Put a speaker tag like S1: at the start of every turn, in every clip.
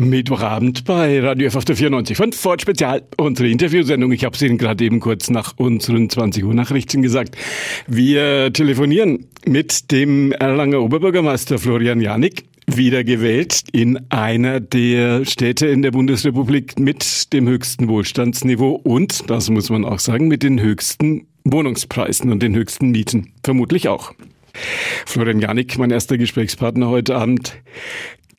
S1: Mittwochabend bei Radio F auf der 94 von Ford Spezial, unsere Interviewsendung. Ich habe es Ihnen gerade eben kurz nach unseren 20 Uhr Nachrichten gesagt. Wir telefonieren mit dem Erlanger Oberbürgermeister Florian Janik, wiedergewählt in einer der Städte in der Bundesrepublik mit dem höchsten Wohlstandsniveau und, das muss man auch sagen, mit den höchsten Wohnungspreisen und den höchsten Mieten. Vermutlich auch. Florian Janik, mein erster Gesprächspartner heute Abend.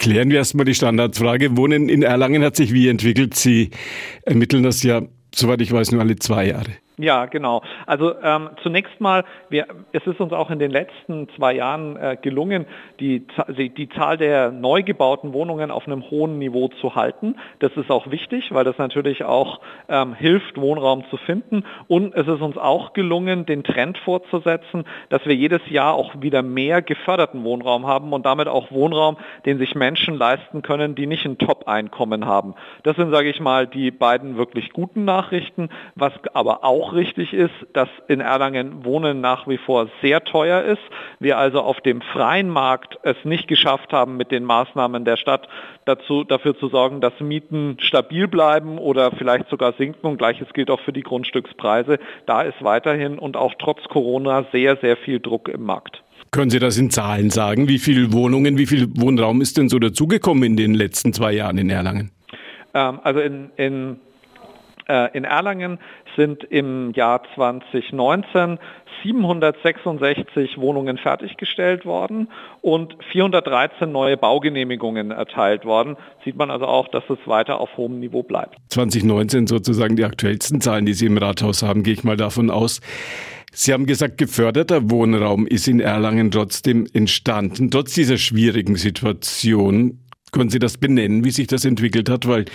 S1: Klären wir erstmal die Standardfrage. Wohnen in Erlangen hat sich wie entwickelt? Sie ermitteln das ja, soweit ich weiß, nur alle zwei Jahre.
S2: Ja, genau. Also ähm, zunächst mal, wir, es ist uns auch in den letzten zwei Jahren äh, gelungen, die, die Zahl der neu gebauten Wohnungen auf einem hohen Niveau zu halten. Das ist auch wichtig, weil das natürlich auch ähm, hilft, Wohnraum zu finden. Und es ist uns auch gelungen, den Trend fortzusetzen, dass wir jedes Jahr auch wieder mehr geförderten Wohnraum haben und damit auch Wohnraum, den sich Menschen leisten können, die nicht ein Top-Einkommen haben. Das sind, sage ich mal, die beiden wirklich guten Nachrichten. Was aber auch richtig ist, dass in Erlangen Wohnen nach wie vor sehr teuer ist. Wir also auf dem freien Markt es nicht geschafft haben, mit den Maßnahmen der Stadt dazu, dafür zu sorgen, dass Mieten stabil bleiben oder vielleicht sogar sinken. Und gleiches gilt auch für die Grundstückspreise. Da ist weiterhin und auch trotz Corona sehr, sehr viel Druck im Markt.
S1: Können Sie das in Zahlen sagen? Wie viele Wohnungen, wie viel Wohnraum ist denn so dazugekommen in den letzten zwei Jahren in Erlangen?
S2: Ähm, also in, in äh, in Erlangen sind im Jahr 2019 766 Wohnungen fertiggestellt worden und 413 neue Baugenehmigungen erteilt worden. Sieht man also auch, dass es weiter auf hohem Niveau bleibt.
S1: 2019 sozusagen die aktuellsten Zahlen, die Sie im Rathaus haben, gehe ich mal davon aus. Sie haben gesagt, geförderter Wohnraum ist in Erlangen trotzdem entstanden, trotz dieser schwierigen Situation. Können Sie das benennen, wie sich das entwickelt hat? Weil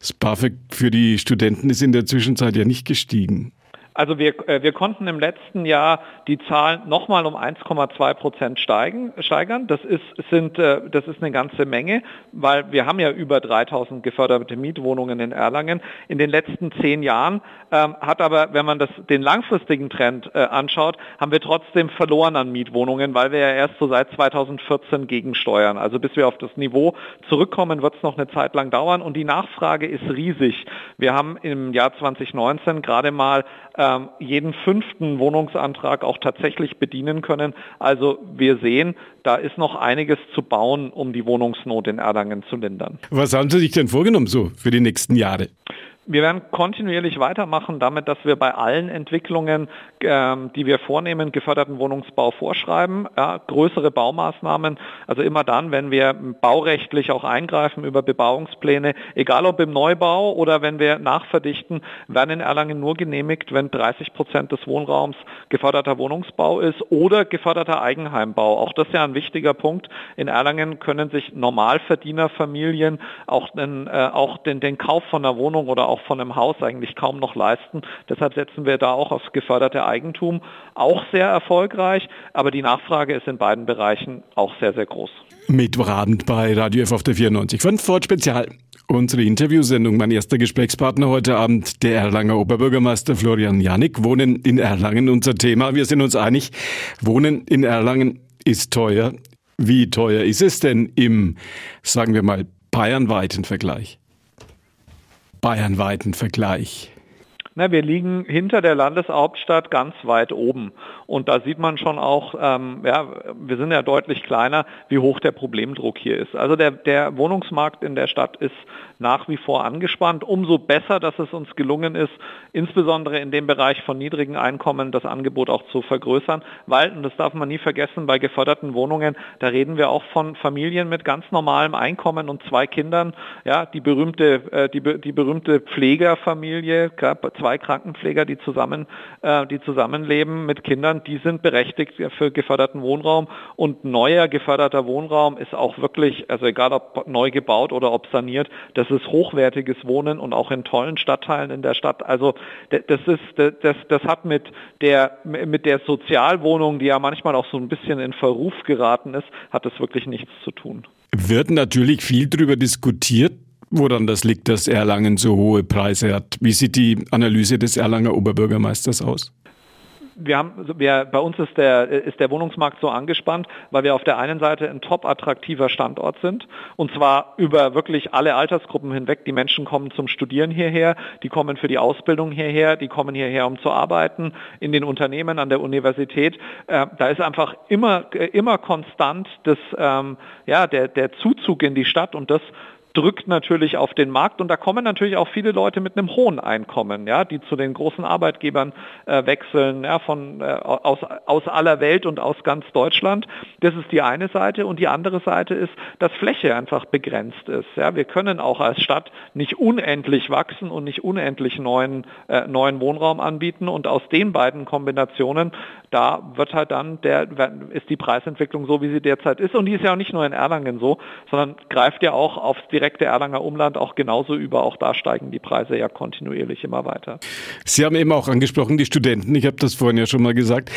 S1: das BAföG für die Studenten ist in der Zwischenzeit ja nicht gestiegen.
S2: Also wir, äh, wir konnten im letzten Jahr die Zahlen nochmal um 1,2 Prozent steigen, steigern. Das ist, sind, äh, das ist eine ganze Menge, weil wir haben ja über 3000 geförderte Mietwohnungen in Erlangen. In den letzten zehn Jahren ähm, hat aber, wenn man das, den langfristigen Trend äh, anschaut, haben wir trotzdem verloren an Mietwohnungen, weil wir ja erst so seit 2014 gegensteuern. Also bis wir auf das Niveau zurückkommen, wird es noch eine Zeit lang dauern und die Nachfrage ist riesig. Wir haben im Jahr 2019 gerade mal ähm, jeden fünften Wohnungsantrag auch tatsächlich bedienen können. Also wir sehen, da ist noch einiges zu bauen, um die Wohnungsnot in Erlangen zu lindern.
S1: Was haben Sie sich denn vorgenommen so für die nächsten Jahre?
S2: Wir werden kontinuierlich weitermachen damit, dass wir bei allen Entwicklungen, ähm, die wir vornehmen, geförderten Wohnungsbau vorschreiben, ja, größere Baumaßnahmen, also immer dann, wenn wir baurechtlich auch eingreifen über Bebauungspläne, egal ob im Neubau oder wenn wir nachverdichten, werden in Erlangen nur genehmigt, wenn 30 Prozent des Wohnraums geförderter Wohnungsbau ist oder geförderter Eigenheimbau. Auch das ist ja ein wichtiger Punkt. In Erlangen können sich Normalverdienerfamilien auch den, äh, auch den, den Kauf von einer Wohnung oder auch von einem Haus eigentlich kaum noch leisten. Deshalb setzen wir da auch aufs geförderte Eigentum. Auch sehr erfolgreich, aber die Nachfrage ist in beiden Bereichen auch sehr, sehr groß.
S1: Mittwochabend bei Radio F auf der 94 von Ford Spezial. Unsere Interviewsendung, mein erster Gesprächspartner heute Abend, der Erlanger Oberbürgermeister Florian Janik. Wohnen in Erlangen, unser Thema. Wir sind uns einig, Wohnen in Erlangen ist teuer. Wie teuer ist es denn im, sagen wir mal, bayernweiten Vergleich? Bayernweiten Vergleich?
S2: Na, wir liegen hinter der Landeshauptstadt ganz weit oben. Und da sieht man schon auch, ähm, ja, wir sind ja deutlich kleiner, wie hoch der Problemdruck hier ist. Also der, der Wohnungsmarkt in der Stadt ist nach wie vor angespannt. Umso besser, dass es uns gelungen ist, insbesondere in dem Bereich von niedrigen Einkommen das Angebot auch zu vergrößern. Weil, und das darf man nie vergessen, bei geförderten Wohnungen, da reden wir auch von Familien mit ganz normalem Einkommen und zwei Kindern. Ja, die berühmte, äh, die, die berühmte Pflegerfamilie, zwei Krankenpfleger, die zusammen, äh, die zusammenleben mit Kindern die sind berechtigt für geförderten Wohnraum und neuer geförderter Wohnraum ist auch wirklich, also egal ob neu gebaut oder ob saniert, das ist hochwertiges Wohnen und auch in tollen Stadtteilen in der Stadt. Also das ist, das, das hat mit der, mit der Sozialwohnung, die ja manchmal auch so ein bisschen in Verruf geraten ist, hat das wirklich nichts zu tun.
S1: Wird natürlich viel darüber diskutiert, woran das liegt, dass Erlangen so hohe Preise hat. Wie sieht die Analyse des Erlanger Oberbürgermeisters aus?
S2: wir haben, wir, bei uns ist der, ist der Wohnungsmarkt so angespannt, weil wir auf der einen Seite ein top attraktiver Standort sind und zwar über wirklich alle Altersgruppen hinweg. Die Menschen kommen zum Studieren hierher, die kommen für die Ausbildung hierher, die kommen hierher, um zu arbeiten in den Unternehmen, an der Universität. Äh, da ist einfach immer, immer konstant das, ähm, ja, der, der Zuzug in die Stadt und das drückt natürlich auf den Markt und da kommen natürlich auch viele Leute mit einem hohen Einkommen, ja, die zu den großen Arbeitgebern äh, wechseln, ja, von äh, aus, aus aller Welt und aus ganz Deutschland. Das ist die eine Seite und die andere Seite ist, dass Fläche einfach begrenzt ist. Ja, wir können auch als Stadt nicht unendlich wachsen und nicht unendlich neuen äh, neuen Wohnraum anbieten und aus den beiden Kombinationen da wird halt dann der ist die Preisentwicklung so, wie sie derzeit ist und die ist ja auch nicht nur in Erlangen so, sondern greift ja auch aufs direkte Erlanger Umland auch genauso über. Auch da steigen die Preise ja kontinuierlich immer weiter.
S1: Sie haben eben auch angesprochen, die Studenten. Ich habe das vorhin ja schon mal gesagt.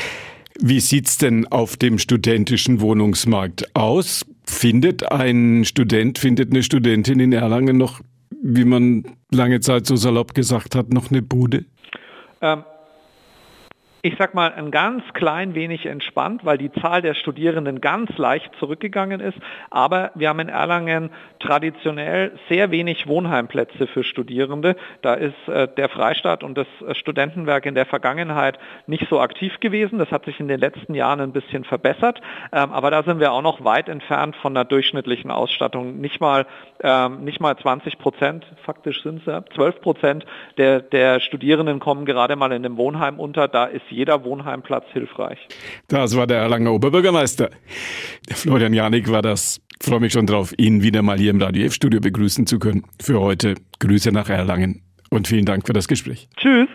S1: Wie sieht's denn auf dem studentischen Wohnungsmarkt aus? Findet ein Student, findet eine Studentin in Erlangen noch, wie man lange Zeit so salopp gesagt hat, noch eine Bude?
S2: Ähm, ich sag mal, ein ganz klein wenig entspannt, weil die Zahl der Studierenden ganz leicht zurückgegangen ist. Aber wir haben in Erlangen traditionell sehr wenig Wohnheimplätze für Studierende. Da ist äh, der Freistaat und das Studentenwerk in der Vergangenheit nicht so aktiv gewesen. Das hat sich in den letzten Jahren ein bisschen verbessert. Ähm, aber da sind wir auch noch weit entfernt von einer durchschnittlichen Ausstattung. Nicht mal, ähm, nicht mal 20 Prozent, faktisch sind es ja, 12 Prozent der, der Studierenden kommen gerade mal in einem Wohnheim unter. Da ist jeder Wohnheimplatz hilfreich.
S1: Das war der Erlanger Oberbürgermeister. Florian Janik war das. Ich freue mich schon drauf, ihn wieder mal hier im Radio F-Studio begrüßen zu können. Für heute Grüße nach Erlangen und vielen Dank für das Gespräch.
S2: Tschüss.